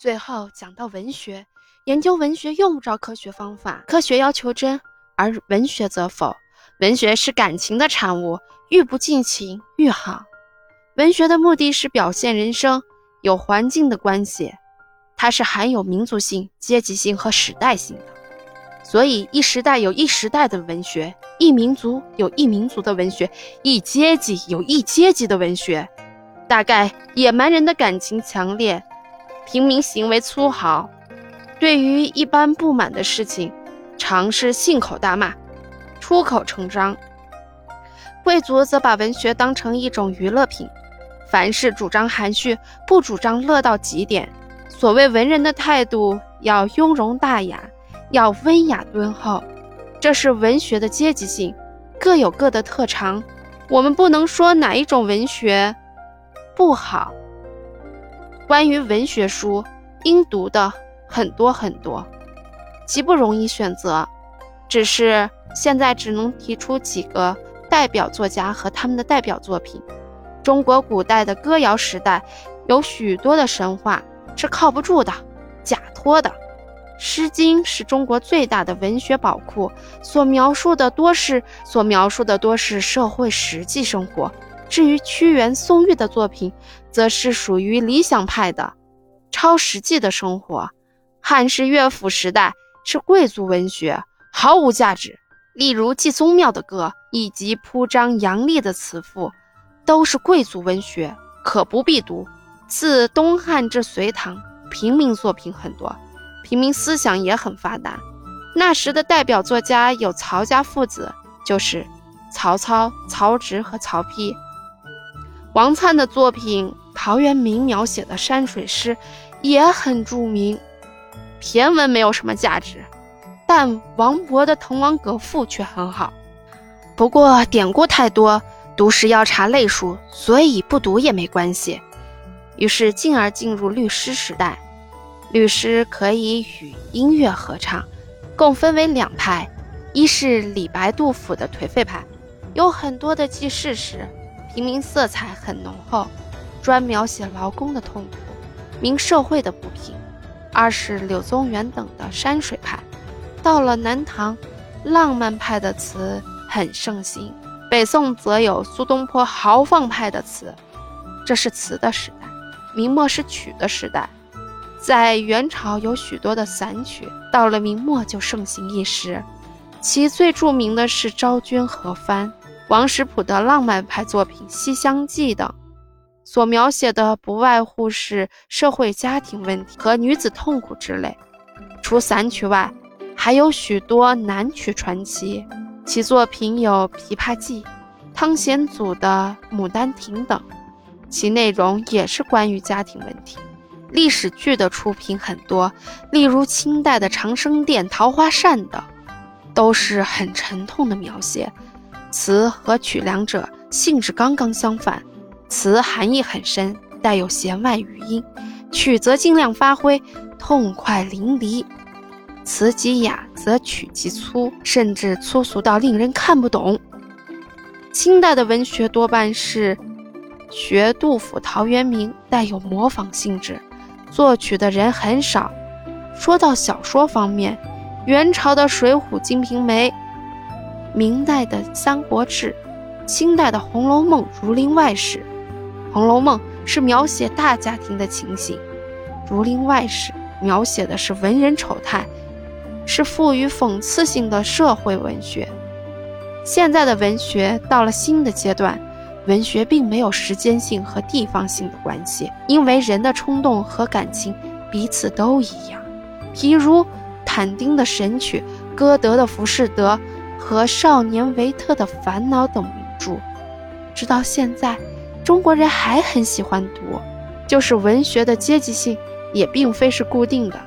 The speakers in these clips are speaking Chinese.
最后讲到文学，研究文学用不着科学方法，科学要求真，而文学则否。文学是感情的产物，愈不尽情愈好。文学的目的是表现人生有环境的关系，它是含有民族性、阶级性和时代性的。所以，一时代有一时代的文学，一民族有一民族的文学，一阶级有一阶级的文学。大概野蛮人的感情强烈。平民行为粗豪，对于一般不满的事情，常是信口大骂，出口成章。贵族则把文学当成一种娱乐品，凡事主张含蓄，不主张乐到极点。所谓文人的态度，要雍容大雅，要温雅敦厚，这是文学的阶级性，各有各的特长。我们不能说哪一种文学不好。关于文学书，应读的很多很多，极不容易选择。只是现在只能提出几个代表作家和他们的代表作品。中国古代的歌谣时代，有许多的神话是靠不住的、假托的。《诗经》是中国最大的文学宝库，所描述的多是所描述的多是社会实际生活。至于屈原、宋玉的作品，则是属于理想派的，超实际的生活。汉室乐府时代是贵族文学，毫无价值。例如季宗庙的歌，以及铺张扬丽的词赋，都是贵族文学，可不必读。自东汉至隋唐，平民作品很多，平民思想也很发达。那时的代表作家有曹家父子，就是曹操、曹植和曹丕。王粲的作品，陶渊明描写的山水诗也很著名。骈文没有什么价值，但王勃的《滕王阁赋》却很好。不过典故太多，读时要查类书，所以不读也没关系。于是进而进入律诗时代。律诗可以与音乐合唱，共分为两派：一是李白、杜甫的颓废派，有很多的记事诗。平民色彩很浓厚，专描写劳工的痛苦，明社会的不平。二是柳宗元等的山水派，到了南唐，浪漫派的词很盛行。北宋则有苏东坡豪放派的词，这是词的时代。明末是曲的时代，在元朝有许多的散曲，到了明末就盛行一时，其最著名的是昭君和番。王实甫的浪漫派作品《西厢记》等，所描写的不外乎是社会家庭问题和女子痛苦之类。除散曲外，还有许多南曲传奇，其作品有《琵琶记》、汤显祖的《牡丹亭》等，其内容也是关于家庭问题。历史剧的出品很多，例如清代的《长生殿》《桃花扇》等，都是很沉痛的描写。词和曲两者性质刚刚相反，词含义很深，带有弦外语音；曲则尽量发挥痛快淋漓。词极雅，则曲极粗，甚至粗俗到令人看不懂。清代的文学多半是学杜甫、陶渊明，带有模仿性质，作曲的人很少。说到小说方面，元朝的《水浒》《金瓶梅》。明代的《三国志》，清代的《红楼梦》《儒林外史》。《红楼梦》是描写大家庭的情形，《儒林外史》描写的是文人丑态，是富于讽刺性的社会文学。现在的文学到了新的阶段，文学并没有时间性和地方性的关系，因为人的冲动和感情彼此都一样。譬如坦丁的《神曲》，歌德的《浮士德》。和少年维特的烦恼等名著，直到现在，中国人还很喜欢读。就是文学的阶级性也并非是固定的，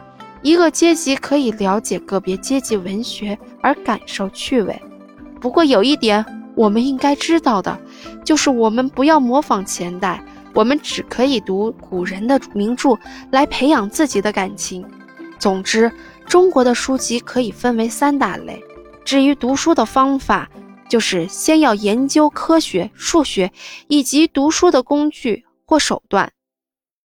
一个阶级可以了解个别阶级文学而感受趣味。不过有一点我们应该知道的，就是我们不要模仿前代，我们只可以读古人的名著来培养自己的感情。总之，中国的书籍可以分为三大类。至于读书的方法，就是先要研究科学、数学以及读书的工具或手段。